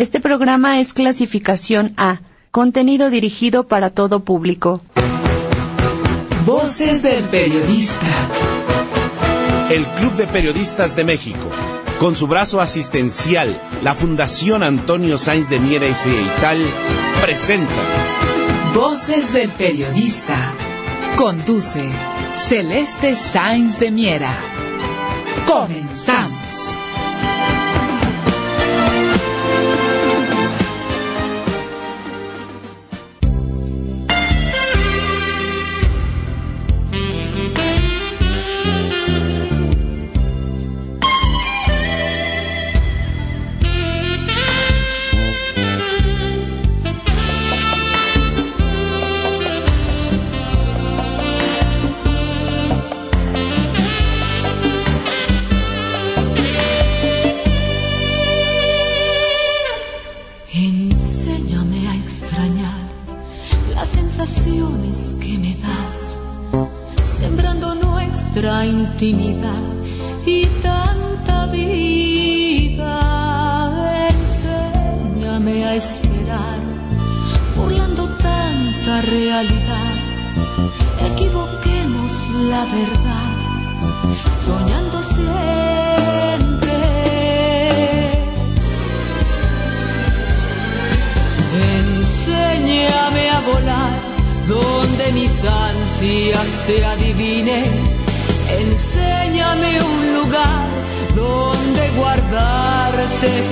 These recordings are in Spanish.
Este programa es clasificación A, contenido dirigido para todo público. Voces del periodista. El Club de Periodistas de México, con su brazo asistencial, la Fundación Antonio Sáenz de Miera y Frieital, presenta Voces del periodista. Conduce Celeste Sáenz de Miera. Comenzamos.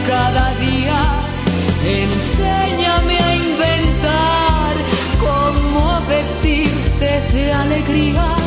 Cada día. Enséñame a inventar cómo vestirte de alegría.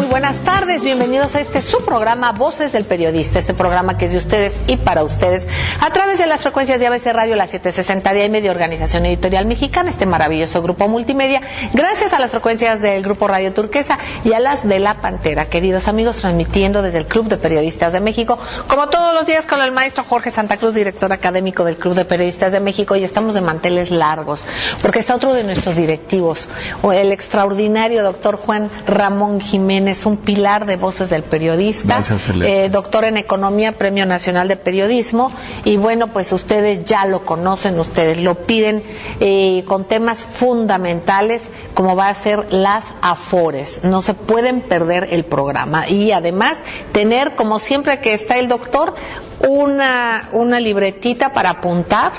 Muy buenas tardes. Bienvenidos a este su programa Voces del Periodista, este programa que es de ustedes y para ustedes a través de las frecuencias de ABC Radio, la 760 de AM de Organización Editorial Mexicana, este maravilloso grupo multimedia, gracias a las frecuencias del Grupo Radio Turquesa y a las de La Pantera. Queridos amigos, transmitiendo desde el Club de Periodistas de México, como todos los días con el maestro Jorge Santa Cruz, director académico del Club de Periodistas de México, y estamos de manteles largos, porque está otro de nuestros directivos, el extraordinario doctor Juan Ramón Jiménez, un pilar de voces del periodista, Gracias, eh, doctor en Economía, Premio Nacional de Periodismo, y bueno, pues ustedes ya lo conocen, ustedes lo piden eh, con temas fundamentales como va a ser las afores. No se pueden perder el programa. Y además tener, como siempre que está el doctor, una, una libretita para apuntar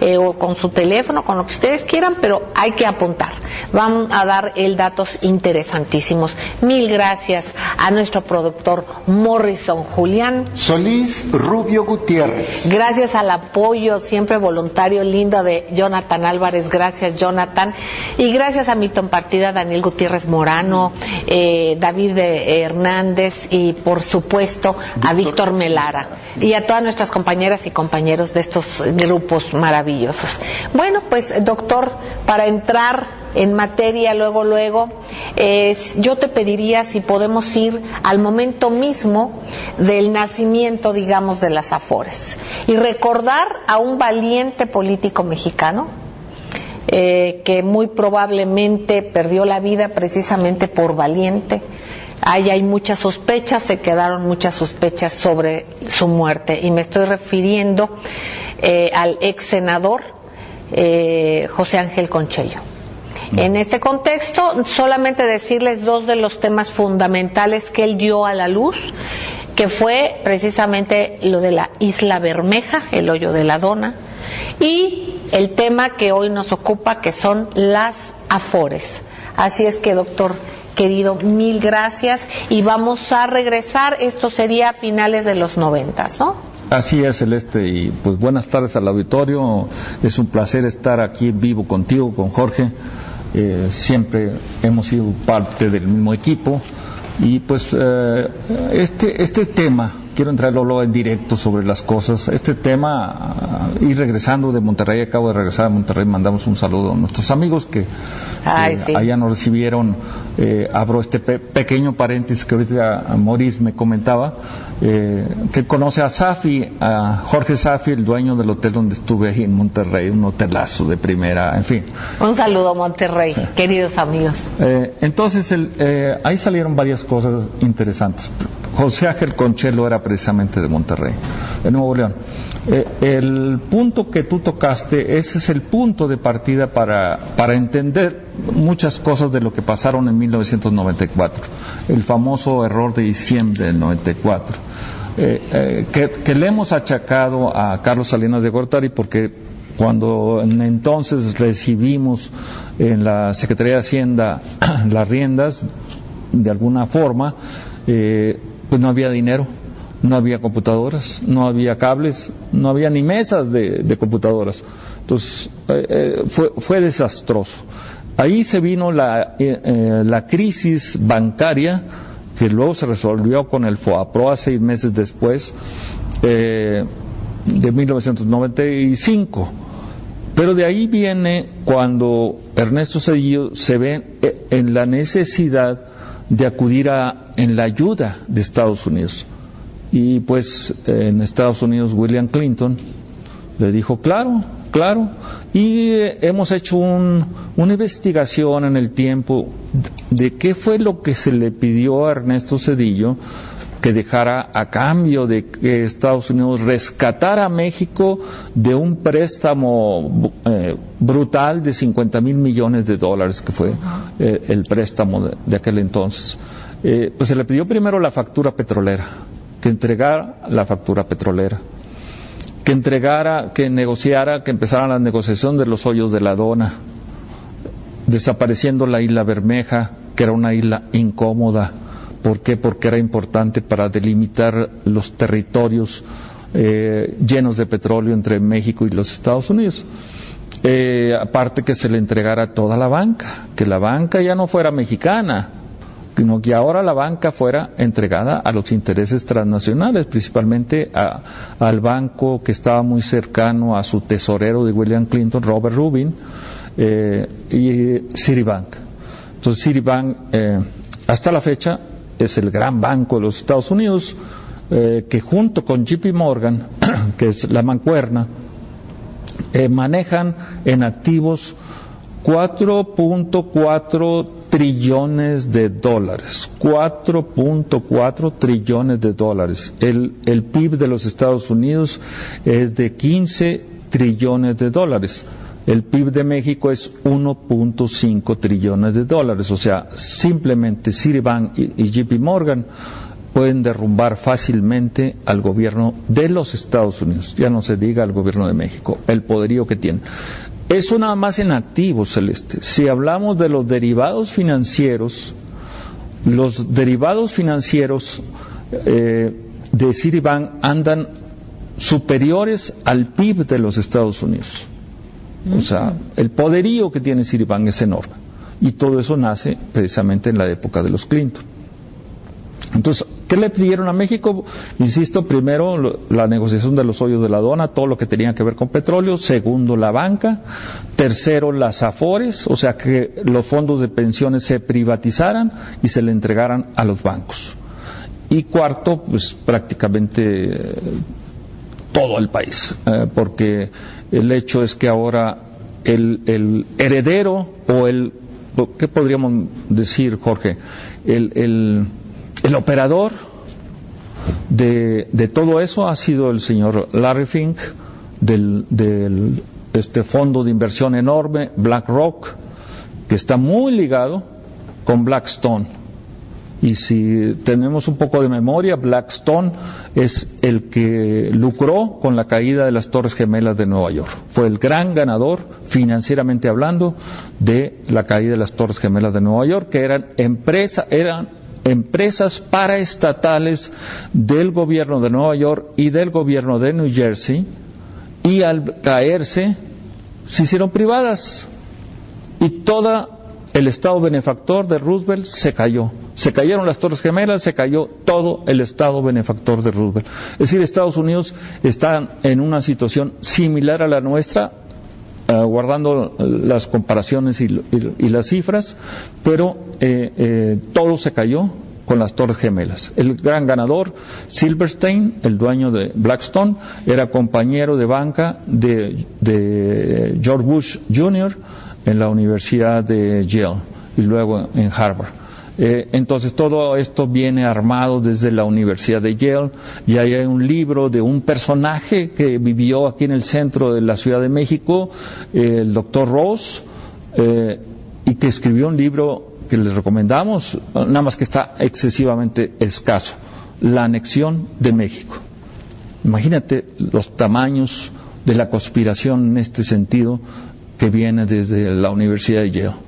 eh, o con su teléfono, con lo que ustedes quieran, pero hay que apuntar. Vamos a dar el datos interesantísimos. Mil gracias a nuestro productor Morrison Julián. Solís Rubio Gutiérrez. Gracias al apoyo siempre voluntario lindo de Jonathan Álvarez. Gracias, Jonathan. Y gracias a Milton Partida, Daniel Gutiérrez Morano, eh, David eh, Hernández y, por supuesto, a Víctor Melara. Y a todas nuestras compañeras y compañeros de estos grupos maravillosos. Bueno, pues, doctor, para entrar en materia luego, luego, yo te pediría si podemos ir al momento mismo del nacimiento, digamos, de las Afores y recordar a un valiente político mexicano eh, que muy probablemente perdió la vida precisamente por valiente. Ahí hay muchas sospechas, se quedaron muchas sospechas sobre su muerte y me estoy refiriendo eh, al ex senador eh, José Ángel Conchello. En este contexto, solamente decirles dos de los temas fundamentales que él dio a la luz, que fue precisamente lo de la Isla Bermeja, el hoyo de la dona, y el tema que hoy nos ocupa, que son las afores. Así es que, doctor querido, mil gracias y vamos a regresar. Esto sería a finales de los noventas, ¿no? Así es, Celeste, y pues buenas tardes al auditorio. Es un placer estar aquí vivo contigo, con Jorge. Eh, siempre hemos sido parte del mismo equipo y pues eh, este, este tema, quiero entrarlo en directo sobre las cosas, este tema, y regresando de Monterrey, acabo de regresar a Monterrey, mandamos un saludo a nuestros amigos que allá nos recibieron, eh, abro este pequeño paréntesis que ahorita Maurice me comentaba, eh, que conoce a Safi, a Jorge Safi, el dueño del hotel donde estuve ahí en Monterrey, un hotelazo de primera, en fin. Un saludo Monterrey, queridos amigos. Eh, entonces, ahí salieron varias cosas interesantes. José Ángel Conchelo era precisamente de Monterrey, de Nuevo León. el punto que tú tocaste, ese es el punto de partida para, para entender muchas cosas de lo que pasaron en 1994, el famoso error de diciembre del 94, eh, eh, que, le hemos achacado a Carlos Salinas de Gortari porque cuando entonces recibimos en la Secretaría de Hacienda las riendas, de alguna forma, eh, pues no había dinero, no había computadoras, no había cables, no había ni mesas de, computadoras. Entonces, fue, fue desastroso. Ahí se vino la, eh, eh, la crisis bancaria que luego se resolvió con el FOAPROA seis meses después eh, de 1995. Pero de ahí viene cuando Ernesto Cedillo se ve en la necesidad de acudir a, en la ayuda de Estados Unidos. Y pues en Estados Unidos William Clinton le dijo, claro, claro, y eh, hemos hecho una investigación en el tiempo de qué fue lo que se le pidió a Ernesto Cedillo que dejara a cambio de que Estados Unidos rescatara a México de un préstamo eh, brutal de 50 mil millones de dólares, que fue eh, el préstamo de, aquel entonces. pues se le pidió primero la factura petrolera, que entregara la factura petrolera que entregara, que negociara, que empezara la negociación de los hoyos de la dona, desapareciendo la isla Bermeja, que era una isla incómoda. ¿Por qué? Porque era importante para delimitar los territorios eh, llenos de petróleo entre México y los Estados Unidos. Eh, aparte que se le entregara toda la banca, que la banca ya no fuera mexicana, sino que ahora la banca fuera entregada a los intereses transnacionales, principalmente al banco que estaba muy cercano a su tesorero de William Clinton, Robert Rubin, eh, y Citibank. Entonces Citibank, eh, hasta la fecha, es el gran banco de los Estados Unidos, eh, que junto con JP Morgan, que es la mancuerna, manejan en activos 4.4 trillones de dólares, 4.4 trillones de dólares. El, el PIB de los Estados Unidos es de 15 trillones de dólares. El PIB de México es 1.5 trillones de dólares. O sea, simplemente Citibank y, JP Morgan pueden derrumbar fácilmente al gobierno de los Estados Unidos, ya no se diga al gobierno de México, el poderío que tiene. Eso nada más en activos, Celeste. Si hablamos de los derivados financieros, los derivados financieros eh, de Citibank andan superiores al PIB de los Estados Unidos. O sea, el poderío que tiene Citibank es enorme. Y todo eso nace precisamente en la época de los Clinton. Entonces, ¿qué le pidieron a México? Insisto, primero la negociación de los hoyos de la aduana, todo lo que tenía que ver con petróleo. Segundo, la banca. Tercero, las afores, o sea, que los fondos de pensiones se privatizaran y se le entregaran a los bancos. Y cuarto, pues prácticamente eh, todo el país, eh, porque el hecho es que ahora el, heredero o el, ¿qué podríamos decir, Jorge? el el operador de, todo eso ha sido el señor Larry Fink del, este fondo de inversión enorme BlackRock, que está muy ligado con Blackstone. Y si tenemos un poco de memoria, Blackstone es el que lucró con la caída de las Torres Gemelas de Nueva York. Fue el gran ganador, financieramente hablando, de la caída de las Torres Gemelas de Nueva York, que eran empresas, eran empresas paraestatales del gobierno de Nueva York y del gobierno de New Jersey y al caerse se hicieron privadas y todo el estado benefactor de Roosevelt se cayó. Se cayeron las Torres Gemelas, se cayó todo el estado benefactor de Roosevelt. Es decir, Estados Unidos está en una situación similar a la nuestra, eh, guardando las comparaciones y, las cifras, pero eh, eh, todo se cayó con las Torres Gemelas. El gran ganador, Silverstein, el dueño de Blackstone, era compañero de banca de, George Bush Jr. en la Universidad de Yale y luego en Harvard. Eh, entonces todo esto viene armado desde la Universidad de Yale y hay un libro de un personaje que vivió aquí en el centro de la Ciudad de México, el doctor Ross, eh, y que escribió un libro que les recomendamos, nada más que está excesivamente escaso, la anexión de México. Imagínate los tamaños de la conspiración en este sentido que viene desde la Universidad de Yale.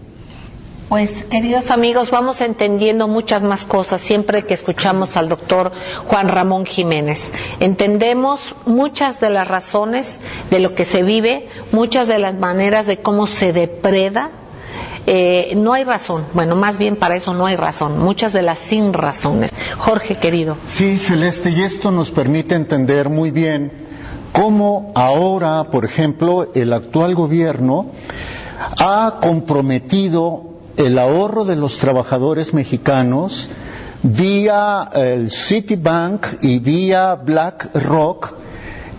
Pues, queridos amigos, vamos entendiendo muchas más cosas siempre que escuchamos al doctor Juan Ramón Jiménez. Entendemos muchas de las razones de lo que se vive, muchas de las maneras de cómo se depreda. Eh, no hay razón, bueno, más bien para eso no hay razón, muchas de las sin razones. Jorge, querido. Sí, Celeste, y esto nos permite entender muy bien cómo ahora, por ejemplo, el actual gobierno ha comprometido el ahorro de los trabajadores mexicanos vía el Citibank y vía BlackRock,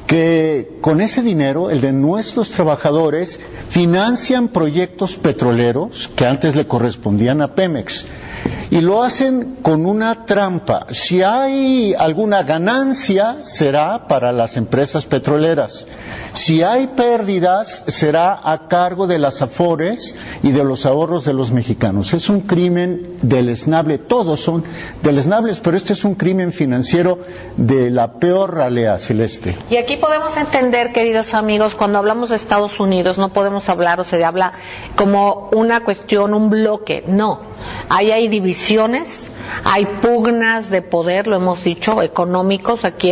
que con ese dinero, el de nuestros trabajadores, financian proyectos petroleros que antes le correspondían a Pemex y lo hacen con una trampa. Si hay alguna ganancia, será para las empresas petroleras. Si hay pérdidas, será a cargo de las afores y de los ahorros de los mexicanos. Es un crimen deleznable, todos son deleznables, pero este es un crimen financiero de la peor ralea celeste. Podemos entender, queridos amigos, cuando hablamos de Estados Unidos, no podemos hablar o se habla como una cuestión, un bloque, no. Ahí hay divisiones, hay pugnas de poder, lo hemos dicho, económicos. Aquí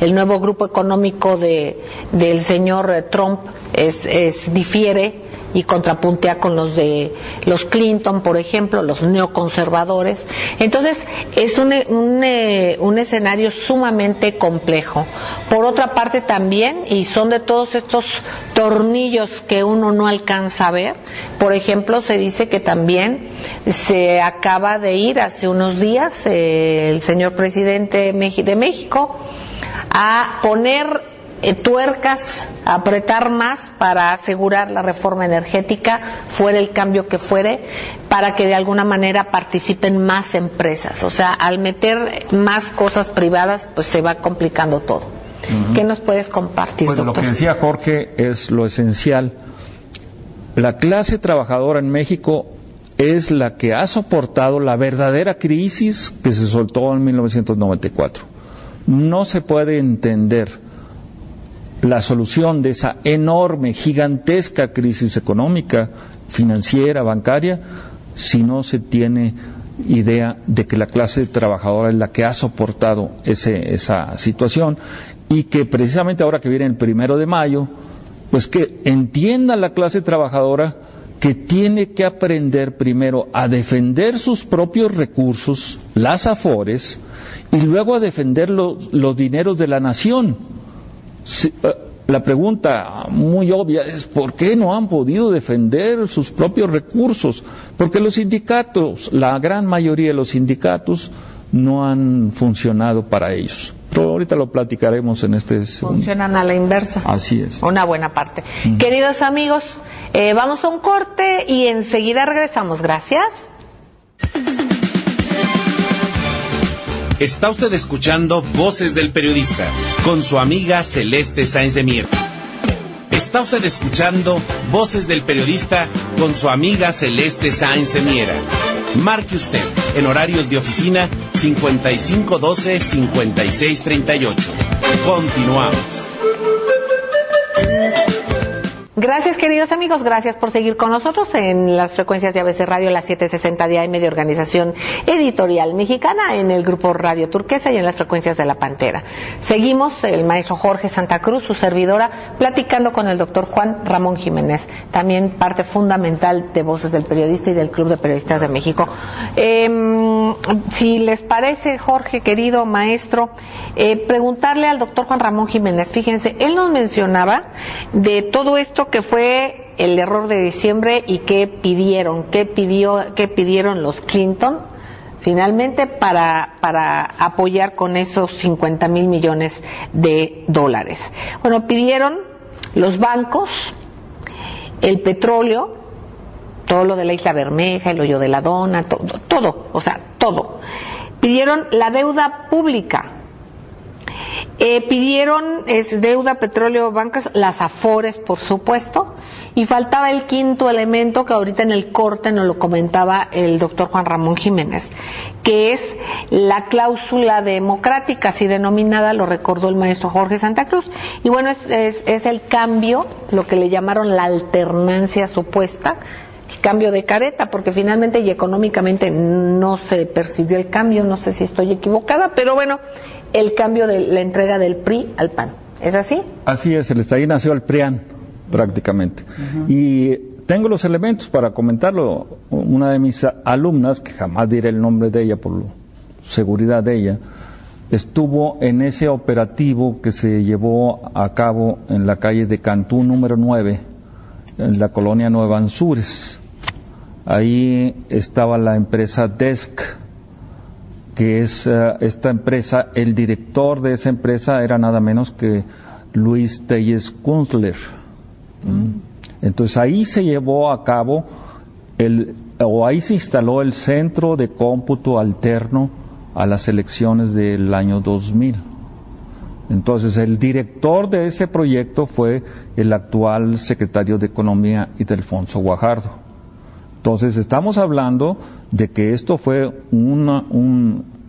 el, nuevo grupo económico de, del señor Trump es, es difiere y contrapuntea con los de los Clinton, por ejemplo, los neoconservadores. Entonces, es un, un, eh, un, escenario sumamente complejo. Por otra parte, también, y son de todos estos tornillos que uno no alcanza a ver, por ejemplo, se dice que también se acaba de ir hace unos días eh, el señor presidente de México a poner eh, tuercas, apretar más para asegurar la reforma energética, fuera el cambio que fuere, para que de alguna manera participen más empresas. O sea, al meter más cosas privadas, pues se va complicando todo. ¿Qué nos puedes compartir? Pues lo que decía Jorge es lo esencial. La clase trabajadora en México es la que ha soportado la verdadera crisis que se soltó en 1994. No se puede entender la solución de esa enorme, gigantesca crisis económica, financiera, bancaria, si no se tiene idea de que la clase trabajadora es la que ha soportado esa situación y que precisamente ahora que viene el primero de mayo, pues que entienda la clase trabajadora que tiene que aprender primero a defender sus propios recursos, las afores, y luego a defender los, dineros de la nación. Eh, la pregunta muy obvia es ¿por qué no han podido defender sus propios recursos? Porque los sindicatos, la gran mayoría de los sindicatos, no han funcionado para ellos. Pero ahorita lo platicaremos en este. Funcionan a la inversa. Así es. Una buena parte. Queridos amigos, eh, vamos a un corte y enseguida regresamos. Gracias. Está usted escuchando Voces del Periodista con su amiga Celeste Sáenz de Mier. Está usted escuchando Voces del Periodista con su amiga Celeste Sáenz de Miera. Marque usted en horarios de oficina 5512-5638. Continuamos. Gracias, queridos amigos. Gracias por seguir con nosotros en las frecuencias de ABC Radio, las 760 de AM de Organización Editorial Mexicana, en el grupo Radio Turquesa y en las frecuencias de La Pantera. Seguimos, el maestro Jorge Santa Cruz, su servidora, platicando con el doctor Juan Ramón Jiménez, también parte fundamental de Voces del Periodista y del Club de Periodistas de México. Em, si les parece, Jorge, querido maestro, eh, preguntarle al doctor Juan Ramón Jiménez, fíjense, él nos mencionaba de todo esto que fue el error de diciembre y qué pidieron, qué pidió, qué pidieron los Clinton finalmente para, para apoyar con esos 50 mil millones de dólares. Bueno, pidieron los bancos, el petróleo, todo lo de la Isla Bermeja, el hoyo de la Dona, todo, todo, o sea, todo. Pidieron la deuda pública, eh, pidieron es, deuda, petróleo, bancas, las afores, por supuesto, y faltaba el quinto elemento que ahorita en el corte nos lo comentaba el doctor Juan Ramón Jiménez, que es la cláusula democrática, así denominada, lo recordó el maestro Jorge Santa Cruz. Y bueno, es, es, es el cambio, lo que le llamaron la alternancia supuesta, cambio de careta, porque finalmente y económicamente no se percibió el cambio, no sé si estoy equivocada, pero bueno, el cambio de la entrega del PRI al PAN. ¿Es así? Así es, el ahí nació el PRIAN prácticamente. Y tengo los elementos para comentarlo. Una de mis alumnas, que jamás diré el nombre de ella por seguridad de ella, estuvo en ese operativo que se llevó a cabo en la calle de Cantú número 9, en la colonia Nueva Anzures. Ahí estaba la empresa Desk, que es eh, esta empresa, el director de esa empresa era nada menos que Luis Telles Kunzler. Mm. Entonces ahí se llevó a cabo el, o ahí se instaló el centro de cómputo alterno a las elecciones del año 2000. Entonces el director de ese proyecto fue el actual secretario de Economía y Delfonso Guajardo. Entonces estamos hablando de que esto fue una,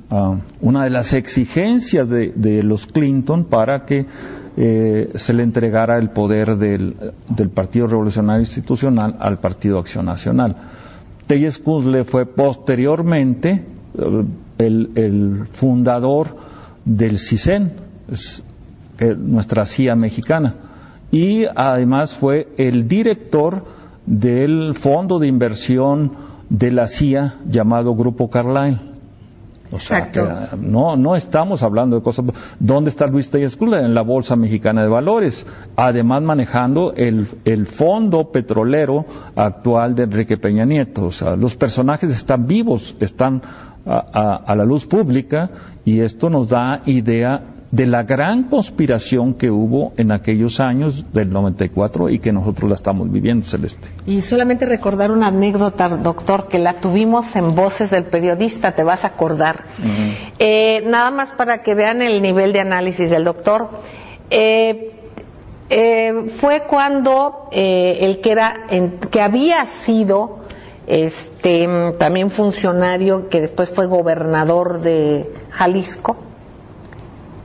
ah, una de las exigencias de, los Clinton para que eh, se le entregara el poder del, Partido Revolucionario Institucional al Partido Acción Nacional. Telles Kuzle fue posteriormente eh, el, fundador del CISEN, nuestra CIA mexicana, y además fue el director del fondo de inversión de la CIA llamado Grupo Carlyle. O sea, que no, no estamos hablando de cosas. ¿Dónde está Luis Telles En la Bolsa Mexicana de Valores. Además, manejando el, el fondo petrolero actual de Enrique Peña Nieto. O sea, los personajes están vivos, están a, a la luz pública y esto nos da idea de la gran conspiración que hubo en aquellos años del 94 y que nosotros la estamos viviendo, Celeste. Y solamente recordar una anécdota, doctor, que la tuvimos en Voces del Periodista, te vas a acordar. Eh, nada más para que vean el nivel de análisis del doctor. Eh, eh, fue cuando el que era, que había sido este mm, también funcionario que después fue gobernador de Jalisco,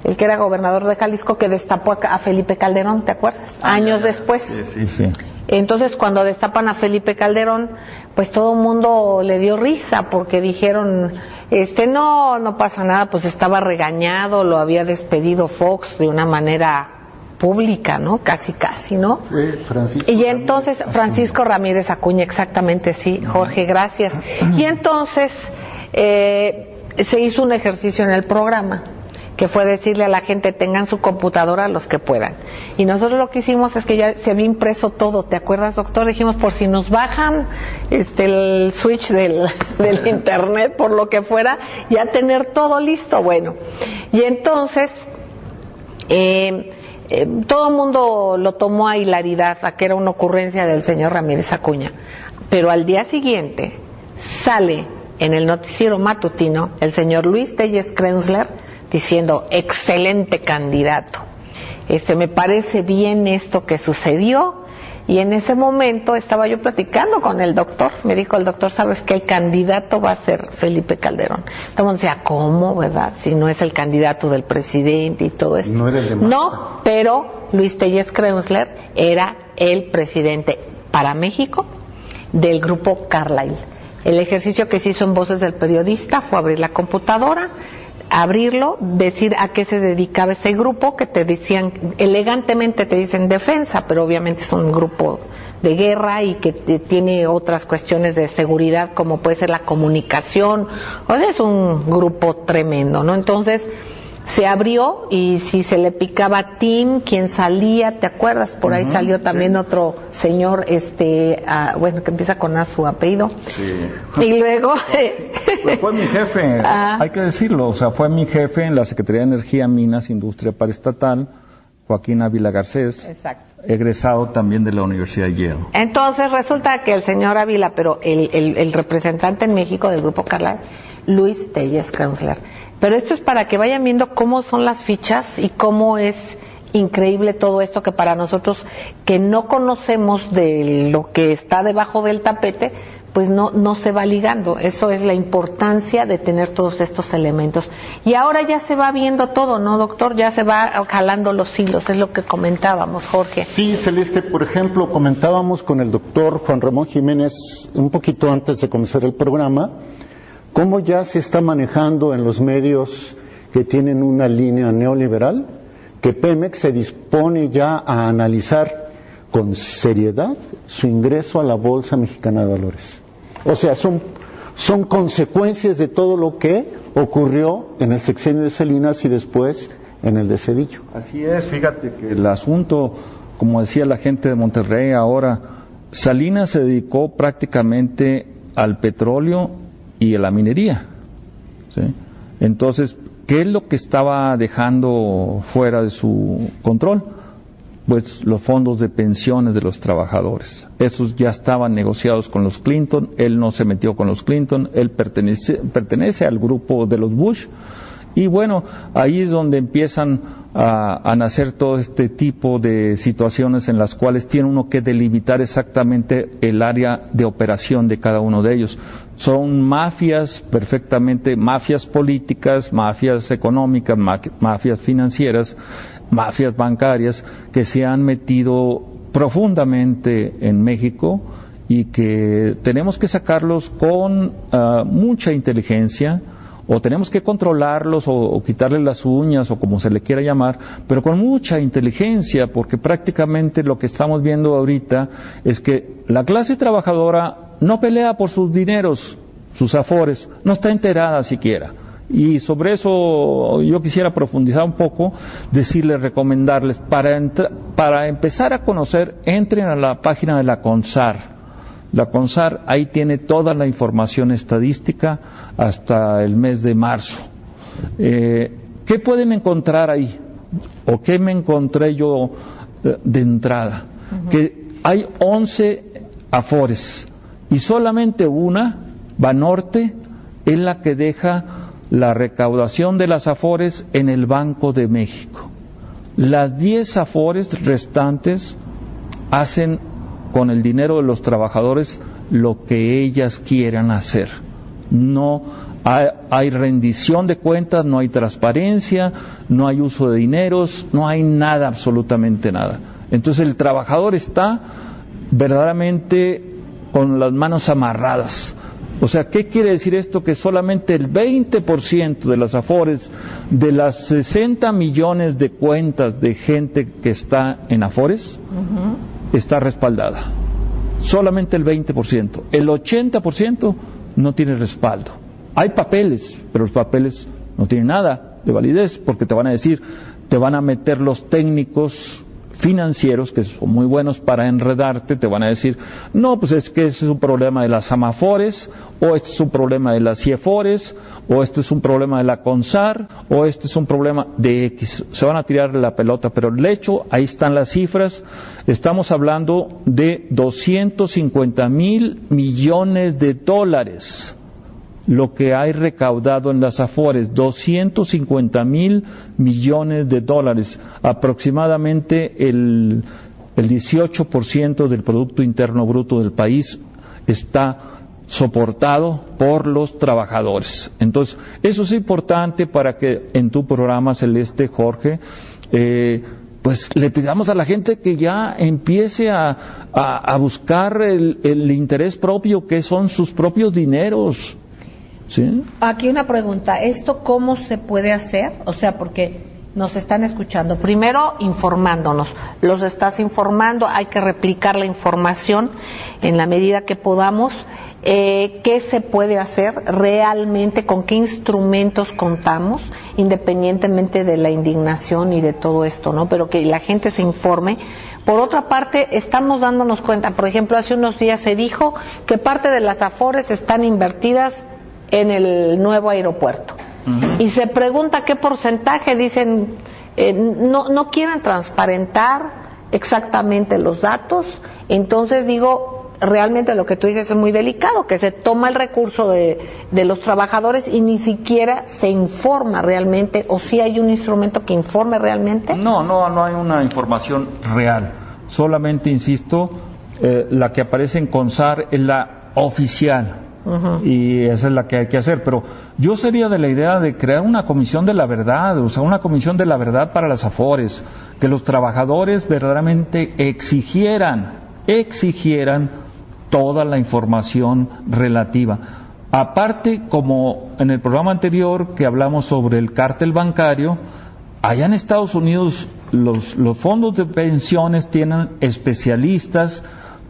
el que era gobernador de Jalisco que destapó a Felipe Calderón, ¿te acuerdas? Años después. Sí, sí. Entonces, cuando destapan a Felipe Calderón, pues todo el mundo le dio risa porque dijeron, este, no, no pasa nada, pues estaba regañado, lo había despedido Fox de una manera pública, ¿no? Casi, casi, ¿no? Francisco Y entonces, Francisco Ramírez Acuña, exactamente, sí, Jorge, gracias. Y entonces, eh, se hizo un ejercicio en el programa que fue decirle a la gente tengan su computadora los que puedan. Y nosotros lo que hicimos es que ya se había impreso todo, ¿te acuerdas, doctor? Dijimos, por si nos bajan este el switch del, del internet, por lo que fuera, ya tener todo listo, bueno. Y entonces, eh, eh, todo el mundo lo tomó a hilaridad, a que era una ocurrencia del señor Ramírez Acuña. Pero al día siguiente sale en el noticiero matutino el señor Luis Telles Krenzler diciendo, excelente candidato. Este, me parece bien esto que sucedió. Y en ese momento estaba yo platicando con el doctor. Me dijo el doctor, sabes que el candidato va a ser Felipe Calderón. Entonces decía, ¿cómo, verdad? Si no es el candidato del presidente y todo esto. No era el de No, pero Luis Telles Krenzler era el presidente para México del grupo Carlyle. El ejercicio que se hizo en Voces del Periodista fue abrir la computadora, abrirlo, decir a qué se dedicaba ese grupo, que te decían, elegantemente te dicen defensa, pero obviamente es un grupo de guerra y que tiene otras cuestiones de seguridad como puede ser la comunicación, o sea, es un grupo tremendo, ¿no? Entonces, se abrió y si se le picaba Tim, quien salía, ¿te acuerdas? Por ahí salió también otro señor, este, ah, bueno, que empieza con A su apellido. Y luego, Pues fue mi jefe, Ah. hay que decirlo, o sea, fue mi jefe en la Secretaría de Energía, Minas, Industria Paraestatal, Joaquín Ávila Garcés, Exacto. egresado también de la Universidad de Yale. Entonces resulta que el señor Ávila, pero el, el- el representante en México del grupo Carlyle, Luis Telles Krenzler. Pero esto es para que vayan viendo cómo son las fichas y cómo es increíble todo esto que para nosotros que no conocemos de lo que está debajo del tapete, pues no, no se va ligando. Eso es la importancia de tener todos estos elementos. Y ahora ya se va viendo todo, ¿no, doctor? Ya se va jalando los hilos, es lo que comentábamos, Jorge. Sí, Celeste, por ejemplo, comentábamos con el doctor Juan Ramón Jiménez un poquito antes de comenzar el programa, cómo ya se está manejando en los medios que tienen una línea neoliberal, que Pemex se dispone ya a analizar con seriedad su ingreso a la Bolsa Mexicana de Valores. O sea, son, son consecuencias de todo lo que ocurrió en el sexenio de Salinas y después en el de Cedillo. Así es, fíjate que el asunto, como decía la gente de Monterrey ahora, Salinas se dedicó prácticamente al petróleo y la minería. ¿sí? Entonces, ¿qué es lo que estaba dejando fuera de su control? Pues los fondos de pensiones de los trabajadores. Esos ya estaban negociados con los Clinton, él no se metió con los Clinton, él pertenece al grupo de los Bush. Y bueno, ahí es donde empiezan a, nacer todo este tipo de situaciones en las cuales tiene uno que delimitar exactamente el área de operación de cada uno de ellos. Son mafias perfectamente, mafias políticas, mafias económicas, ma- mafias financieras, mafias bancarias que se han metido profundamente en México y que tenemos que sacarlos con ah, mucha inteligencia, o tenemos que controlarlos o, quitarles las uñas o como se le quiera llamar, pero con mucha inteligencia, porque prácticamente lo que estamos viendo ahorita es que la clase trabajadora no pelea por sus dineros, sus afores, no está enterada siquiera. Y sobre eso yo quisiera profundizar un poco, decirles, recomendarles, para, para empezar a conocer, entren a la página de la CONSAR. La CONSAR ahí tiene toda la información estadística hasta el mes de marzo. Eh, ¿Qué pueden encontrar ahí? ¿O qué me encontré yo eh, de entrada? Que hay 11 afores y solamente una, Banorte, es la que deja la recaudación de las afores en el Banco de México. Las 10 afores restantes hacen con el dinero de los trabajadores lo que ellas quieran hacer. No hay, hay rendición de cuentas, no hay transparencia, no hay uso de dineros, no hay nada, absolutamente nada. Entonces el trabajador está verdaderamente con las manos amarradas. O sea, ¿qué quiere decir esto? Que solamente el 20% de las Afores, de las 60 millones de cuentas de gente que está en Afores, está respaldada. Solamente el 20%. El 80% no tiene respaldo. Hay papeles, pero los papeles no tienen nada de validez porque te van a decir, te van a meter los técnicos financieros que son muy buenos para enredarte, te van a decir, no, pues es que ese es un problema de las Amafores, o este es un problema de las CIEFORES, o este es un problema de la CONSAR, o este es un problema de X. Se van a tirar la pelota, pero el hecho, ahí están las cifras, estamos hablando de 250 mil millones de dólares lo que hay recaudado en las Afores, 250 mil millones de dólares, aproximadamente el, el 18% del Producto Interno Bruto del país está soportado por los trabajadores. Entonces, eso es importante para que en tu programa, Celeste, Jorge, eh, pues le pidamos a la gente que ya empiece a, a, buscar el, el interés propio, que son sus propios dineros. Aquí una pregunta, ¿esto cómo se puede hacer? O sea, porque nos están escuchando. Primero, informándonos. Los estás informando, hay que replicar la información en la medida que podamos. Eh, ¿Qué se puede hacer realmente? ¿Con qué instrumentos contamos? Independientemente de la indignación y de todo esto, ¿no? Pero que la gente se informe. Por otra parte, estamos dándonos cuenta, por ejemplo, hace unos días se dijo que parte de las afores están invertidas en el nuevo aeropuerto. Y se pregunta qué porcentaje, dicen, eh, no, no quieren transparentar exactamente los datos, entonces digo, realmente lo que tú dices es muy delicado, que se toma el recurso de, de los trabajadores y ni siquiera se informa realmente, o si hay un instrumento que informe realmente. No, no, no hay una información real. Solamente, insisto, eh, la que aparece en CONSAR es la oficial, y esa es la que hay que hacer. Pero yo sería de la idea de crear una comisión de la verdad, o sea, una comisión de la verdad para las AFORES, que los trabajadores verdaderamente exigieran, exigieran toda la información relativa. Aparte, como en el programa anterior que hablamos sobre el cártel bancario, allá en Estados Unidos los, los fondos de pensiones tienen especialistas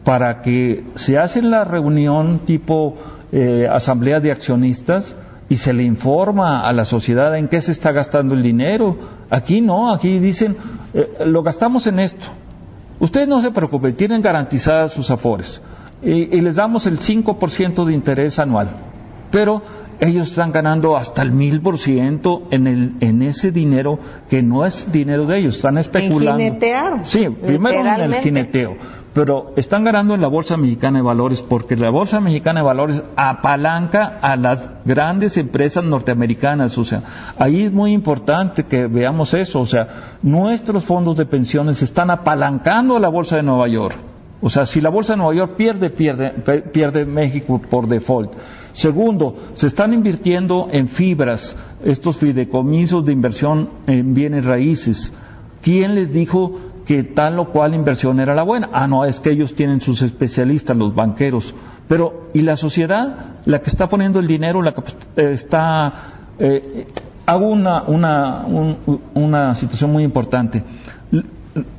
para que se hacen la reunión tipo eh, asamblea de accionistas y se le informa a la sociedad en qué se está gastando el dinero. Aquí no, aquí dicen, eh, lo gastamos en esto. Ustedes no se preocupen, tienen garantizadas sus afores y, les damos el 5% de interés anual. Pero ellos están ganando hasta el mil por ciento en el en ese dinero que no es dinero de ellos, están especulando. En jinetear. Sí, primero en el jineteo pero están ganando en la Bolsa Mexicana de Valores porque la Bolsa Mexicana de Valores apalanca a las grandes empresas norteamericanas. O sea, ahí es muy importante que veamos eso. O sea, nuestros fondos de pensiones están apalancando a la Bolsa de Nueva York. O sea, si la Bolsa de Nueva York pierde, pierde, pierde México por default. Segundo, se están invirtiendo en fibras, estos fideicomisos de inversión en bienes raíces. ¿Quién les dijo que tal o cual inversión era la buena. Ah, no, es que ellos tienen sus especialistas, los banqueros. Pero, ¿y la sociedad? La que está poniendo el dinero, la que eh, está... Eh, hago una, una, una situación muy importante.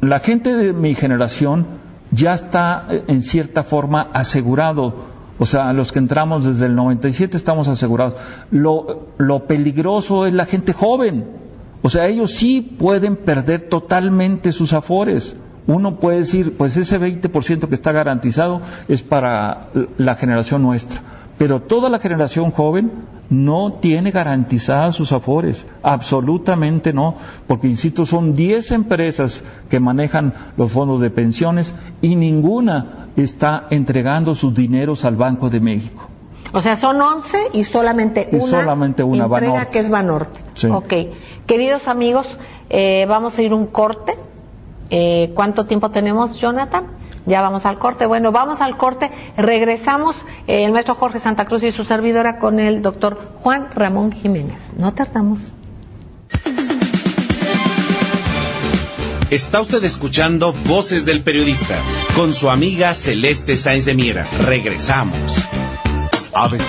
La gente de mi generación ya está eh, en cierta forma asegurado. O sea, los que entramos desde el 97 estamos asegurados. Lo, lo peligroso es la gente joven o sea, ellos sí pueden perder totalmente sus afores. Uno puede decir, pues ese 20% que está garantizado es para la generación nuestra. Pero toda la generación joven no tiene garantizadas sus afores, absolutamente no, porque insisto, son 10 empresas que manejan los fondos de pensiones y ninguna está entregando sus dineros al Banco de México. O sea, son 11 y solamente una, solamente una entrega que es Banorte. Sí. Ok. Queridos amigos, eh, vamos a ir un corte. Eh, ¿Cuánto tiempo tenemos, Jonathan? Ya vamos al corte. Bueno, vamos al corte. Regresamos eh, el maestro Jorge Santa Cruz y su servidora con el doctor Juan Ramón Jiménez. No tardamos. Está usted escuchando Voces del Periodista con su amiga Celeste Sáenz de Miera. Regresamos. A ver.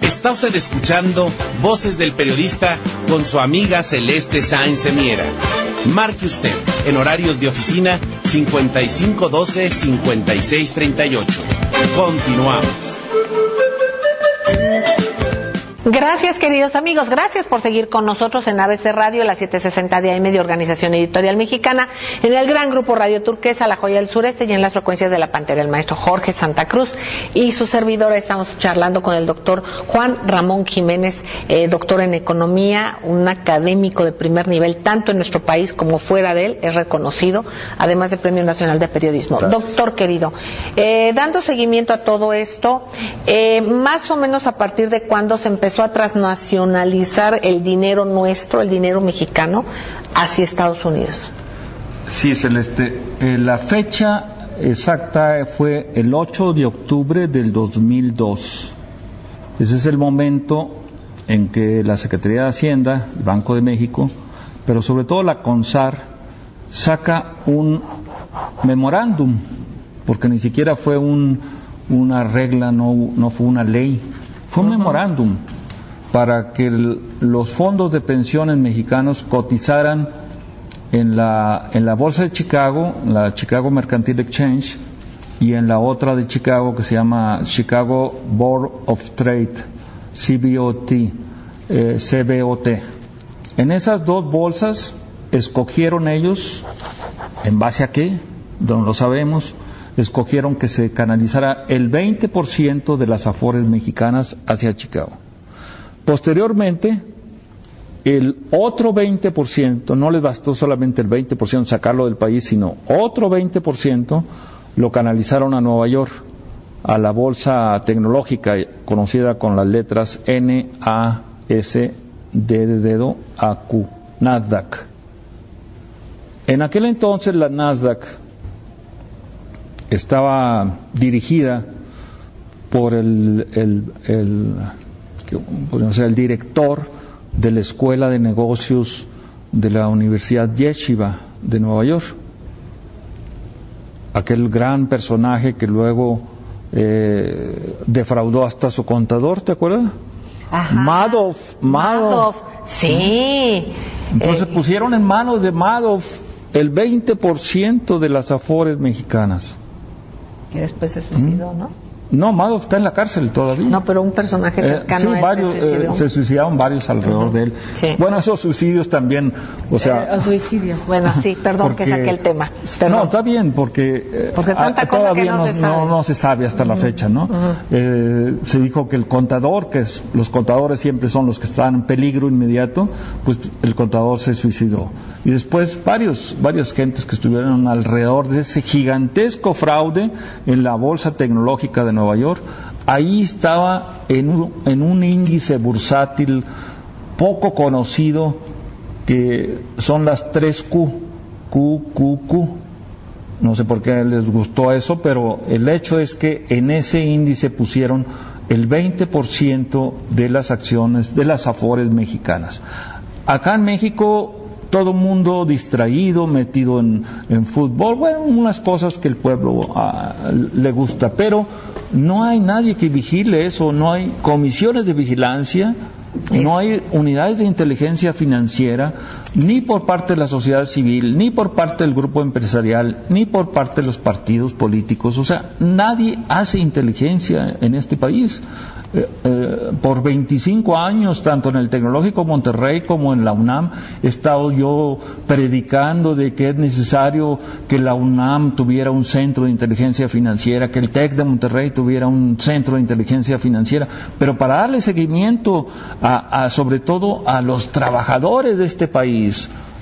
Está usted escuchando Voces del Periodista con su amiga Celeste Sáenz de Miera. Marque usted en horarios de oficina 5512-5638. Continuamos. Gracias, queridos amigos. Gracias por seguir con nosotros en ABC Radio, la 760 de AM de Organización Editorial Mexicana, en el gran grupo Radio Turquesa, La Joya del Sureste y en las frecuencias de la Pantera, el maestro Jorge Santa Cruz y su servidora. Estamos charlando con el doctor Juan Ramón Jiménez, eh, doctor en Economía, un académico de primer nivel, tanto en nuestro país como fuera de él, es reconocido, además de Premio Nacional de Periodismo. Doctor querido, eh, dando seguimiento a todo esto, eh, más o menos a partir de cuándo se empezó a transnacionalizar el dinero nuestro, el dinero mexicano, hacia Estados Unidos. Sí, Celeste. Eh, la fecha exacta fue el 8 de octubre del 2002. Ese es el momento en que la Secretaría de Hacienda, el Banco de México, pero sobre todo la CONSAR, saca un memorándum, porque ni siquiera fue un, una regla, no, no fue una ley, fue un memorándum para que los fondos de pensiones mexicanos cotizaran en la, en la Bolsa de Chicago, la Chicago Mercantile Exchange, y en la otra de Chicago que se llama Chicago Board of Trade, CBOT, eh, CBOT. En esas dos bolsas escogieron ellos, ¿en base a qué? No lo sabemos, escogieron que se canalizara el 20% de las afores mexicanas hacia Chicago. Posteriormente, el otro 20%, no les bastó solamente el 20% sacarlo del país, sino otro 20% lo canalizaron a Nueva York, a la bolsa tecnológica conocida con las letras Nasdaq. En aquel entonces la Nasdaq estaba dirigida por el, que- sea, el director de la Escuela de Negocios de la Universidad Yeshiva de Nueva York. Aquel gran personaje que luego eh, defraudó hasta su contador, ¿te acuerdas? Ajá. Madoff, Madoff. Madoff, Sí. Entonces Eh, pusieron en manos de Madoff el 20% de las afores mexicanas. que después se suicidó, ¿no? No, Madoff está en la cárcel todavía. No, pero un personaje Eh, cercano sí, a él varios, se eh, suicidó. se suicidaron varios alrededor de él. Sí. Bueno, esos suicidios también, o sea... Eh, suicidios. Bueno, sí, perdón que saqué el tema. Perdón. No, está bien, porque, eh, Porque tanta a- cosa todavía que no se sabe. no se sabe hasta la fecha, ¿no? Eh, se dijo que el contador, que es, los contadores siempre son los que están en peligro inmediato, pues el contador se suicidó. Y después varios, varias gentes que estuvieron alrededor de ese gigantesco fraude en la bolsa tecnológica de Nueva York, ahí estaba en un, en un índice bursátil poco conocido que son las tres Q, Q, Q, Q. No sé por qué les gustó eso, pero el hecho es que en ese índice pusieron el 20% de las acciones de las afores mexicanas. Acá en México todo mundo distraído, metido en, en fútbol, bueno, unas cosas que el pueblo ah, le gusta, pero no hay nadie que vigile eso, no hay comisiones de vigilancia, no hay unidades de inteligencia financiera, ni por parte de la sociedad civil, ni por parte del grupo empresarial, ni por parte de los partidos políticos. O sea, nadie hace inteligencia en este país. Eh, eh, por 25 años, tanto en el Tecnológico Monterrey como en la UNAM, he estado yo predicando de que es necesario que la UNAM tuviera un centro de inteligencia financiera, que el TEC de Monterrey tuviera un centro de inteligencia financiera, pero para darle seguimiento a, a, sobre todo a los trabajadores de este país,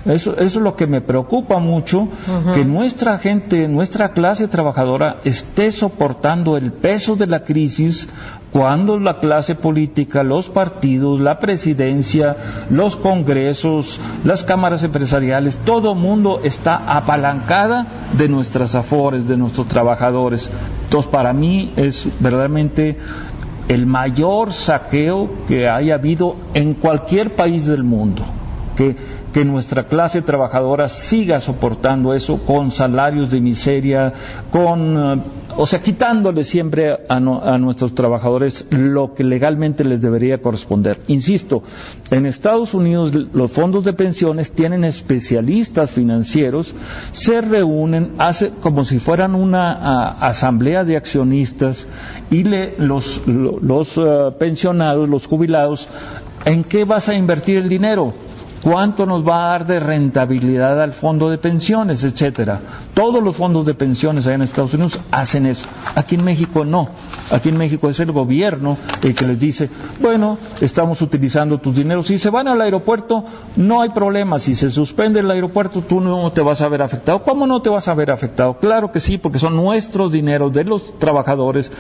Eso, eso es lo que me preocupa mucho, que nuestra gente, nuestra clase trabajadora esté soportando el peso de la crisis cuando la clase política, los partidos, la presidencia, los congresos, las cámaras empresariales, todo mundo está apalancada de nuestras afores, de nuestros trabajadores. Entonces, para mí es verdaderamente el mayor saqueo que haya habido en cualquier país del mundo. Que nuestra clase trabajadora siga soportando eso con salarios de miseria, con, eh, o sea, quitándole siempre a, nuestros trabajadores lo que legalmente les debería corresponder. Insisto, en Estados Unidos los fondos de pensiones tienen especialistas financieros, se reúnen, hace como si fueran una asamblea de accionistas y le, los, los eh, pensionados, los jubilados, ¿en qué vas a invertir el dinero? Cuánto nos va a dar de rentabilidad al fondo de pensiones, etcétera. Todos los fondos de pensiones allá en Estados Unidos hacen eso. Aquí en México no. Aquí en México es el gobierno el que les dice, bueno, estamos utilizando tus dineros. Si se van al aeropuerto, no hay problema. Si se suspende el aeropuerto, tú no te vas a ver afectado. ¿Cómo no te vas a ver afectado? Claro que sí, porque son nuestros dineros de los trabajadores.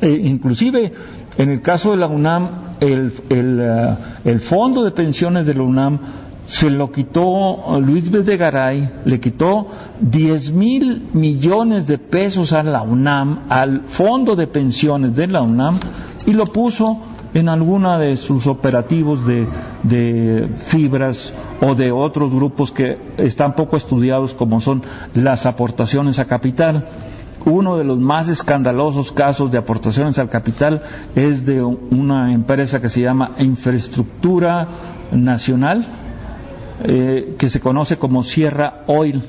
Eh, inclusive en el caso de la UNAM, el, eh, el, fondo de pensiones de la UNAM se lo quitó Luis Videgaray, le quitó 10 mil millones de pesos a la UNAM, al fondo de pensiones de la UNAM, y lo puso en alguna de sus operativos de, de, fibras o de otros grupos que están poco estudiados como son las aportaciones a capital. Uno de los más escandalosos casos de aportaciones al capital es de una empresa que se llama Infraestructura Nacional, eh, que se conoce como Sierra Oil.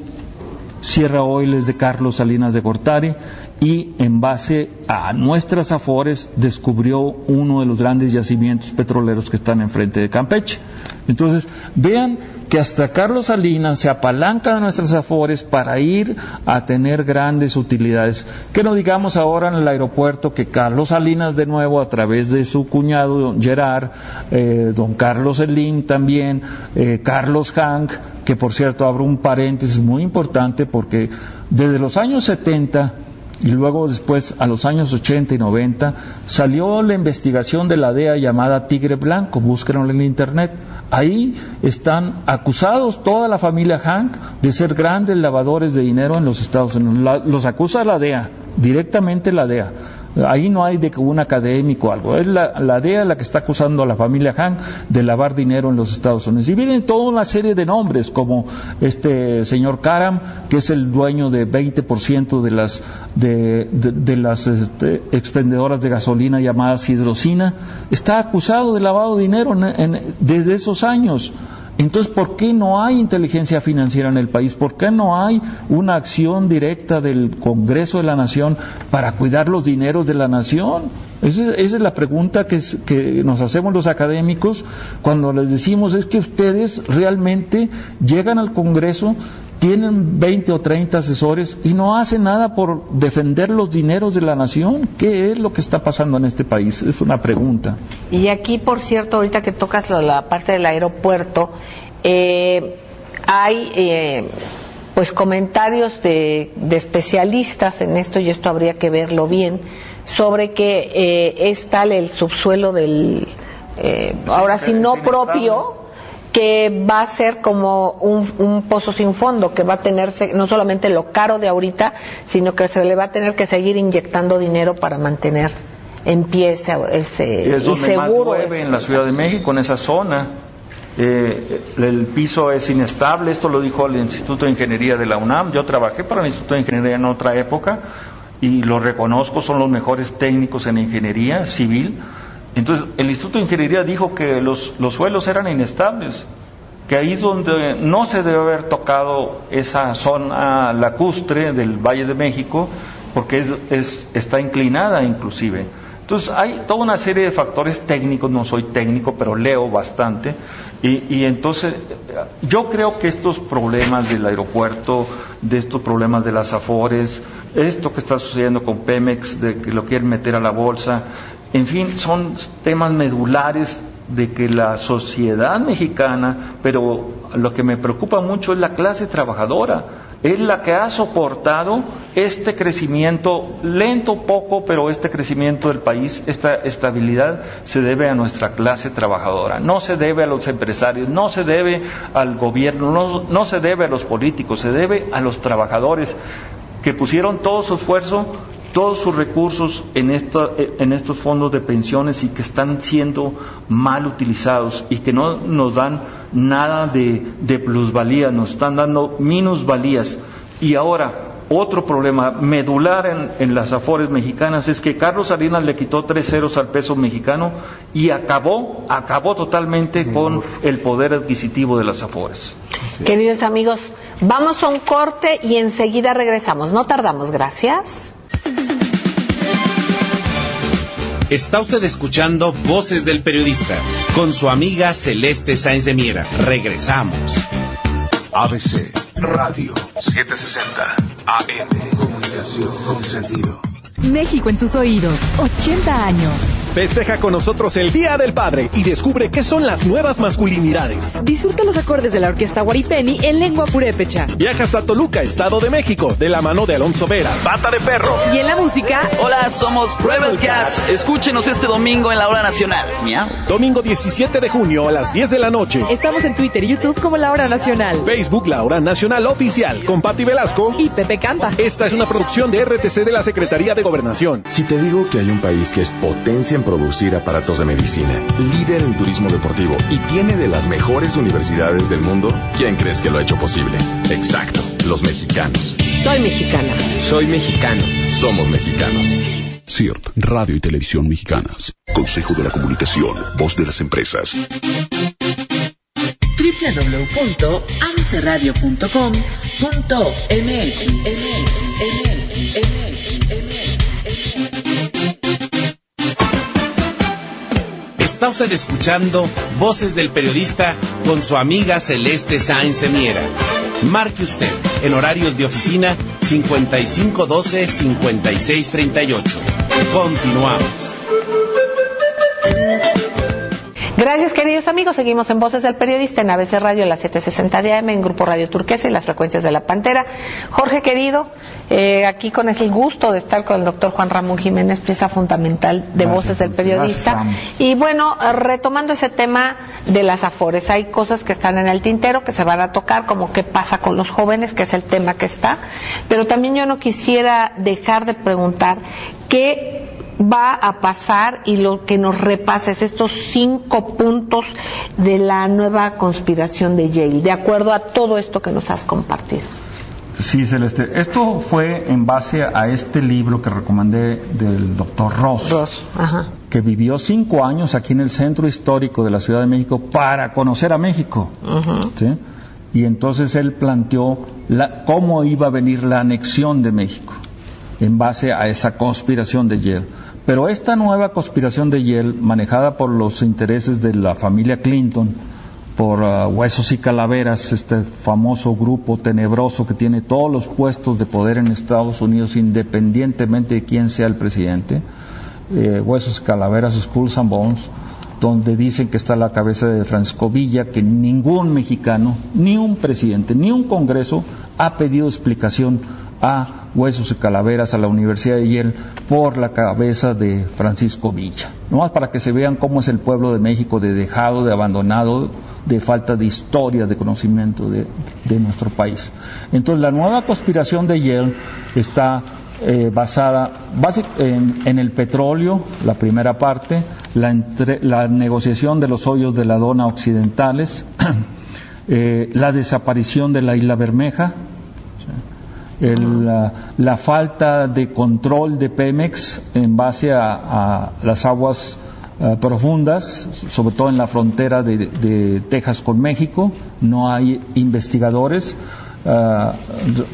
Sierra Oil es de Carlos Salinas de Gortari y en base a nuestras afores descubrió uno de los grandes yacimientos petroleros que están enfrente de Campeche. Entonces, vean que hasta Carlos Salinas se apalanca de nuestras afores para ir a tener grandes utilidades. Que no digamos ahora en el aeropuerto que Carlos Salinas de nuevo a través de su cuñado don Gerard, eh, don Carlos Elim también, eh, Carlos Hank, que por cierto abro un paréntesis muy importante porque desde los años 70 y luego después a los años 80 y 90 salió la investigación de la DEA llamada Tigre Blanco, búsquenlo en internet. Ahí están acusados toda la familia Hank de ser grandes lavadores de dinero en los Estados Unidos. los acusa la DEA, directamente la DEA. Ahí no hay de que un académico o algo. Es la, DEA la que está acusando a la familia Han de lavar dinero en los Estados Unidos. Y vienen toda una serie de nombres, como este señor Karam, que es el dueño de 20% de las, de, las este, expendedoras de gasolina llamadas hidrocina. Está acusado de lavado de dinero desde esos años. Entonces, ¿por qué no hay inteligencia financiera en el país? ¿Por qué no hay una acción directa del Congreso de la Nación para cuidar los dineros de la Nación? Esa, es la pregunta que, que, nos hacemos los académicos cuando les decimos es que ustedes realmente llegan al Congreso tienen 20 o 30 asesores y no hacen nada por defender los dineros de la nación. ¿Qué es lo que está pasando en este país? Es una pregunta. Y aquí, por cierto, ahorita que tocas la, parte del aeropuerto, eh, hay eh, pues comentarios de, especialistas en esto y esto habría que verlo bien sobre que eh, es tal el subsuelo del ahora sí no propio que va a ser como un, pozo sin fondo, que va a tenerse no solamente lo caro de ahorita, sino que se le va a tener que seguir inyectando dinero para mantener en pie ese, ese y, seguro. en la Ciudad de México, en esa zona. Eh, el piso es inestable, esto lo dijo el Instituto de Ingeniería de la UNAM. Yo trabajé para el Instituto de Ingeniería en otra época y lo reconozco, son los mejores técnicos en ingeniería civil entonces, el Instituto de Ingeniería dijo que los, suelos eran inestables, que ahí es donde no se debe haber tocado esa zona lacustre del Valle de México, porque es, está inclinada inclusive. Entonces hay toda una serie de factores técnicos, no soy técnico, pero leo bastante, y, y, entonces yo creo que estos problemas del aeropuerto, de estos problemas de las afores, esto que está sucediendo con Pemex, de que lo quieren meter a la bolsa, en fin, son temas medulares de que la sociedad mexicana, pero lo que me preocupa mucho es la clase trabajadora, es la que ha soportado este crecimiento, lento poco, pero este crecimiento del país, esta estabilidad se debe a nuestra clase trabajadora, no se debe a los empresarios, no se debe al gobierno, no, no se debe a los políticos, se debe a los trabajadores que pusieron todo su esfuerzo todos sus recursos en, en estos fondos de pensiones y que están siendo mal utilizados y que no nos dan nada de, de plusvalía, nos están dando minusvalías. Y ahora, otro problema medular en, en, las afores mexicanas es que Carlos Salinas le quitó tres ceros al peso mexicano y acabó, acabó totalmente con el poder adquisitivo de las afores. Queridos amigos, vamos a un corte y enseguida regresamos. No tardamos, gracias. Está usted escuchando Voces del Periodista con su amiga Celeste Sáenz de Miera. Regresamos. ABC Radio 760 AM. Comunicación con sentido. México en tus oídos. 80 años. Festeja con nosotros el Día del Padre y descubre qué son las nuevas masculinidades. Disfruta los acordes de la Orquesta Guaripeni en lengua purépecha. Viaja hasta Toluca, Estado de México, de la mano de Alonso Vera, Pata de Perro. Y en la música. Hola, somos Rebel Cats. Escúchenos este domingo en la hora nacional. Miau. Domingo 17 de junio a las 10 de la noche. Estamos en Twitter y YouTube como La Hora Nacional. Facebook La Hora Nacional Oficial con Patti Velasco y Pepe Campa. Esta es una producción de RTC de la Secretaría de Gobernación. Si te digo que hay un país que es potencia en producir aparatos de medicina, líder en turismo deportivo y tiene de las mejores universidades del mundo, ¿quién crees que lo ha hecho posible? Exacto, los mexicanos. Soy mexicana. Soy mexicano. Somos mexicanos. CIRT, Radio y Televisión Mexicanas. Consejo de la Comunicación, Voz de las Empresas. Está usted escuchando Voces del Periodista con su amiga Celeste Sáenz de Miera. Marque usted en horarios de oficina 5512-5638. Continuamos. Gracias, queridos amigos. Seguimos en Voces del Periodista en ABC Radio, la 760 de AM, en Grupo Radio Turquesa y las frecuencias de la Pantera. Jorge, querido, eh, aquí con el gusto de estar con el doctor Juan Ramón Jiménez, pieza fundamental de Voces del Periodista. Y bueno, retomando ese tema de las afores, hay cosas que están en el tintero que se van a tocar, como qué pasa con los jóvenes, que es el tema que está. Pero también yo no quisiera dejar de preguntar qué va a pasar y lo que nos repases estos cinco puntos de la nueva conspiración de Yale, de acuerdo a todo esto que nos has compartido. Sí, Celeste. Esto fue en base a este libro que recomendé del doctor Ross, Ross ajá. que vivió cinco años aquí en el centro histórico de la Ciudad de México para conocer a México. Y entonces él planteó la, cómo iba a venir la anexión de México en base a esa conspiración de Yale. Pero esta nueva conspiración de Yale, manejada por los intereses de la familia Clinton, por uh, Huesos y Calaveras, este famoso grupo tenebroso que tiene todos los puestos de poder en Estados Unidos, independientemente de quién sea el presidente, eh, Huesos y Calaveras, Skulls and Bones, donde dicen que está la cabeza de Francisco Villa, que ningún mexicano, ni un presidente, ni un Congreso ha pedido explicación a Huesos y Calaveras a la Universidad de Yale por la cabeza de Francisco Villa. Nomás para que se vean cómo es el pueblo de México de dejado, de abandonado, de falta de historia, de conocimiento de, nuestro país. Entonces la nueva conspiración de Yale está eh, basada en, el petróleo, la primera parte, la negociación de los hoyos de la dona occidentales, eh, la desaparición de la isla Bermeja, el, la, la, falta de control de Pemex en base a, a las aguas uh, profundas, sobre todo en la frontera de, de, Texas con México, no hay investigadores. Uh,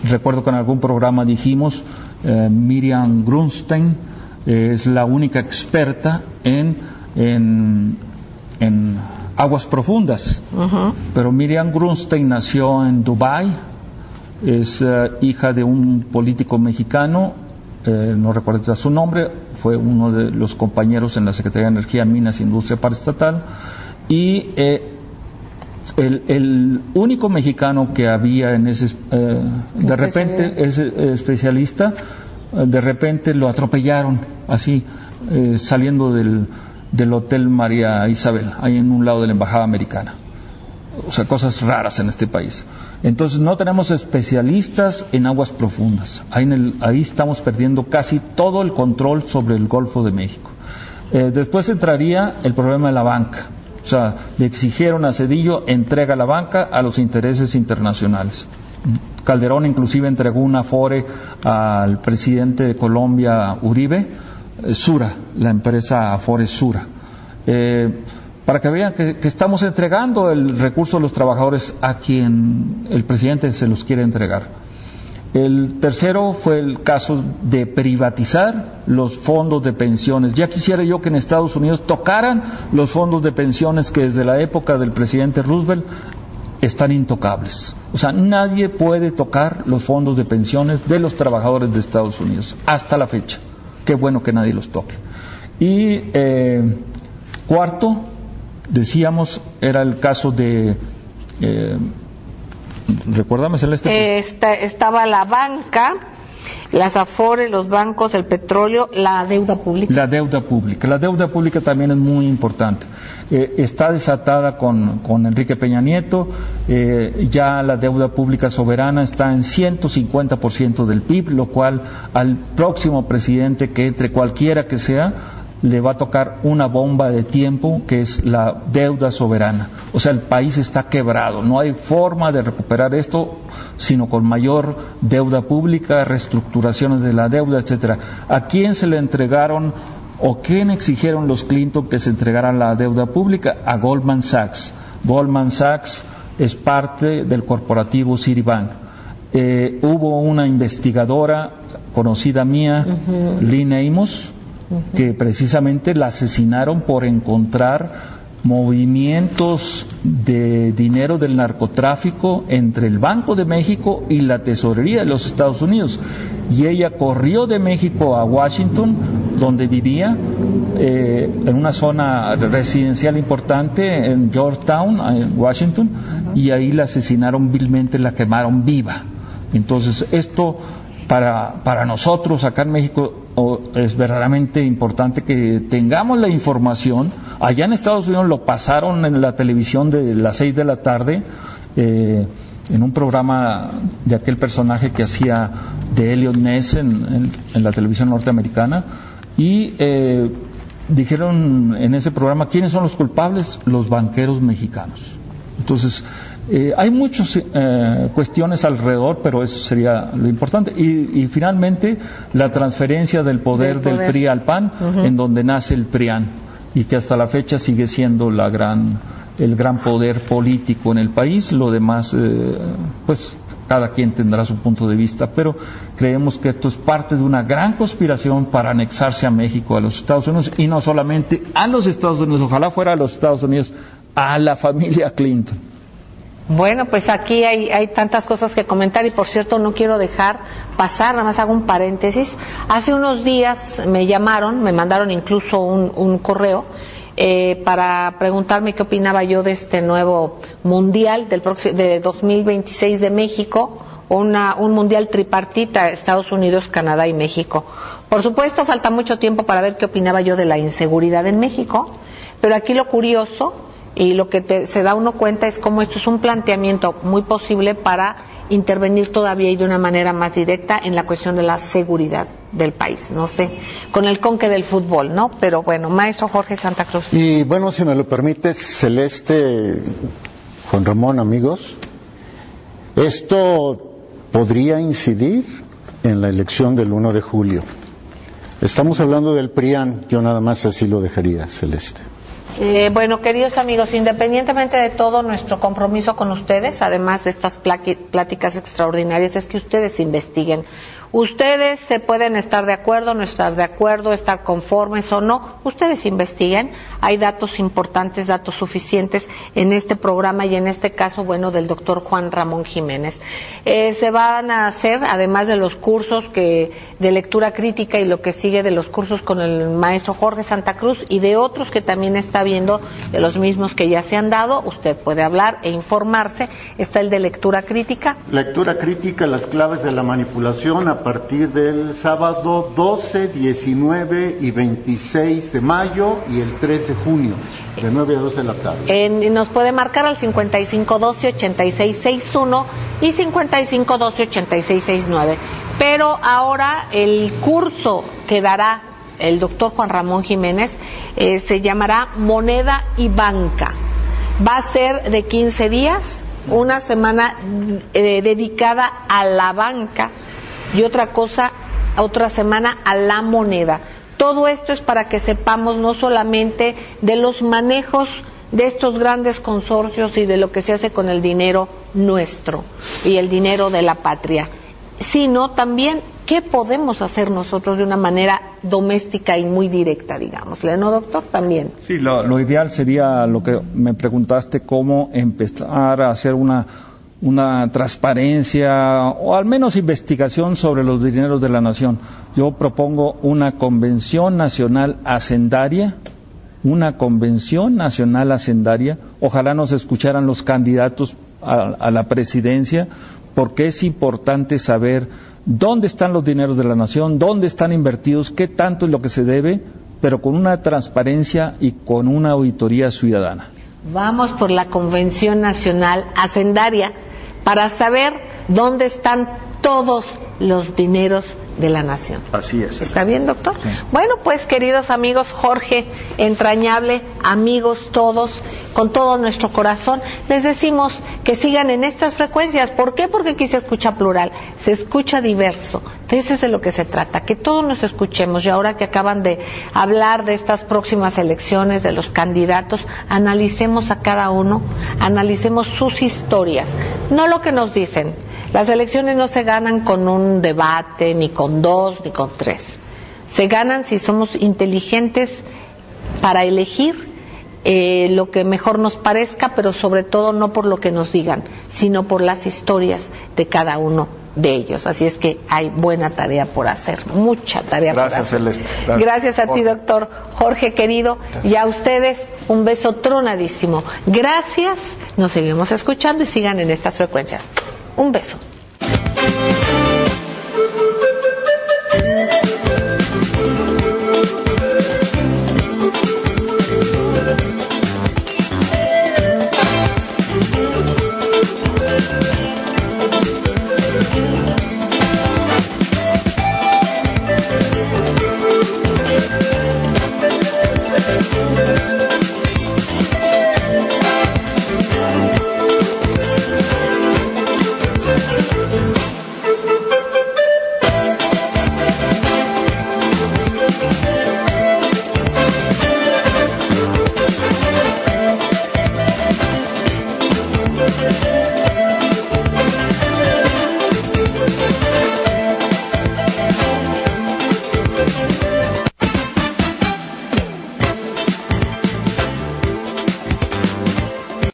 recuerdo que en algún programa dijimos, uh, Miriam Grunstein es la única experta en, en, en aguas profundas, -huh. pero Miriam Grunstein nació en Dubái, es uh, hija de un político mexicano eh, no recuerdo su nombre, fue uno de los compañeros en la Secretaría de Energía, Minas e Industria Paraestatal, y eh, el, el único mexicano que había en ese, eh, de repente, ese especialista, eh, de repente lo atropellaron, así, eh, saliendo del, del Hotel María Isabel, ahí en un lado de la Embajada Americana. O sea, cosas raras en este país. Entonces, no tenemos especialistas en aguas profundas. Ahí, estamos perdiendo casi todo el control sobre el Golfo de México. Eh, después entraría el problema de la banca. O sea, le exigieron a Cedillo entrega la banca a los intereses internacionales. Calderón inclusive entregó un afore al presidente de Colombia, Uribe, eh, Sura, la empresa Afore Sura. Eh, para que vean que, estamos entregando el recurso de los trabajadores a quien el presidente se los quiere entregar. El tercero fue el caso de privatizar los fondos de pensiones. Ya quisiera yo que en Estados Unidos tocaran los fondos de pensiones que desde la época del presidente Roosevelt están intocables. O sea, nadie puede tocar los fondos de pensiones de los trabajadores de Estados Unidos hasta la fecha. Qué bueno que nadie los toque. Y eh, cuarto, decíamos, era el caso de... Eh, recuérdame, Celeste. Eh, esta- estaba la banca, las afores, los bancos, el petróleo, la deuda pública. La deuda pública. La deuda pública también es muy importante. Eh, está desatada con, con Enrique Peña Nieto. eh, ya la deuda pública soberana está en 150% del PIB, lo cual al próximo presidente que entre, cualquiera que sea, le va a tocar una bomba de tiempo que es la deuda soberana. O sea, el país está quebrado. No hay forma de recuperar esto sino con mayor deuda pública, reestructuraciones de la deuda, etcétera. ¿A quién se le entregaron o quién exigieron los Clinton que se entregara la deuda pública? A Goldman Sachs. Goldman Sachs es parte del corporativo Citibank. Eh, hubo una investigadora conocida mía, Lynn Amos, que precisamente la asesinaron por encontrar movimientos de dinero del narcotráfico entre el Banco de México y la Tesorería de los Estados Unidos. Y ella corrió de México a Washington, donde vivía, eh, en una zona residencial importante, en Georgetown, en Washington, y ahí la asesinaron vilmente, la quemaron viva. Entonces, esto para, para nosotros acá en México es verdaderamente importante que tengamos la información. Allá en Estados Unidos lo pasaron en la televisión de las seis de la tarde, eh, en un programa de aquel personaje que hacía de Elliot Ness en, en- en la televisión norteamericana, y eh, dijeron en ese programa quiénes son los culpables, los banqueros mexicanos. Entonces, eh, hay muchas eh, cuestiones alrededor, pero eso sería lo importante. Y, y finalmente, la transferencia del poder Del del, poder. PRI al PAN, en donde nace el PRIAN, y que hasta la fecha sigue siendo la gran, el gran poder político en el país. Lo demás, eh, pues, cada quien tendrá su punto de vista, pero creemos que esto es parte de una gran conspiración para anexarse a México, a los Estados Unidos, y no solamente a los Estados Unidos, ojalá fuera a los Estados Unidos, a la familia Clinton. Bueno, pues aquí hay, hay tantas cosas que comentar y por cierto no quiero dejar pasar, nada más hago un paréntesis. Hace unos días me llamaron, me mandaron incluso un, un correo eh, para preguntarme qué opinaba yo de este nuevo mundial del de 2026 de México, una, un mundial tripartita, Estados Unidos, Canadá y México. Por supuesto, falta mucho tiempo para ver qué opinaba yo de la inseguridad en México, pero aquí lo curioso y lo que te- se da uno cuenta es cómo esto es un planteamiento muy posible para intervenir todavía y de una manera más directa en la cuestión de la seguridad del país, no sé, con el conque del fútbol, ¿no? Pero bueno, maestro Jorge Santa Cruz. Y bueno, si me lo permite, Celeste, Juan Ramón, amigos, esto podría incidir en la elección del 1 de julio. Estamos hablando del PRIAN, yo nada más así lo dejaría, Celeste. Eh, bueno, queridos amigos, independientemente de todo nuestro compromiso con ustedes, además de estas pláticas extraordinarias, es que ustedes investiguen. Ustedes se pueden estar de acuerdo, no estar de acuerdo, estar conformes o no. Ustedes investiguen. Hay datos importantes, datos suficientes en este programa y en este caso, bueno, del doctor Juan Ramón Jiménez. Eh, se van a hacer, además de los cursos que de lectura crítica y lo que sigue de los cursos con el maestro Jorge Santa Cruz y de otros que también está viendo, de los mismos que ya se han dado, usted puede hablar e informarse. Está el de lectura crítica. Lectura crítica, las claves de la manipulación a partir del sábado 12, 19 y 26 de mayo y el 3 de junio, de 9 a 12 de la tarde. En- nos puede marcar al 5512-8661 y 5512-8669. Pero ahora el curso que dará el doctor Juan Ramón Jiménez eh, se llamará Moneda y Banca. Va a ser de 15 días, una semana eh, dedicada a la banca y otra cosa, otra semana a la moneda. Todo esto es para que sepamos no solamente de los manejos de estos grandes consorcios y de lo que se hace con el dinero nuestro y el dinero de la patria, sino también qué podemos hacer nosotros de una manera doméstica y muy directa, digamos. ¿No, doctor? También. Sí, lo, lo ideal sería lo que me preguntaste, cómo empezar a hacer una, una transparencia o al menos investigación sobre los dineros de la nación. Yo propongo una convención nacional hacendaria, una convención nacional hacendaria. Ojalá nos escucharan los candidatos a, la presidencia, porque es importante saber dónde están los dineros de la nación, dónde están invertidos, qué tanto es lo que se debe, pero con una transparencia y con una auditoría ciudadana. Vamos por la Convención Nacional Hacendaria para saber dónde están todos los dineros de la nación. Así es. ¿Está bien, doctor? Bueno, pues queridos amigos, Jorge, entrañable, amigos todos, con todo nuestro corazón, les decimos que sigan en estas frecuencias. ¿Por qué? Porque aquí se escucha plural, se escucha diverso. De eso es de lo que se trata, que todos nos escuchemos. Y ahora que acaban de hablar de estas próximas elecciones, de los candidatos, analicemos a cada uno, analicemos sus historias, no lo que nos dicen. Las elecciones no se ganan con un debate, ni con dos, ni con tres. Se ganan si somos inteligentes para elegir eh, lo que mejor nos parezca, pero sobre todo no por lo que nos digan, sino por las historias de cada uno de ellos. Así es que hay buena tarea por hacer, mucha tarea Gracias, por hacer. Celeste. Gracias, Gracias. a ti, doctor Jorge querido, y a ustedes un beso tronadísimo. Gracias, nos seguimos escuchando y sigan en estas frecuencias. Un beso. Thank you.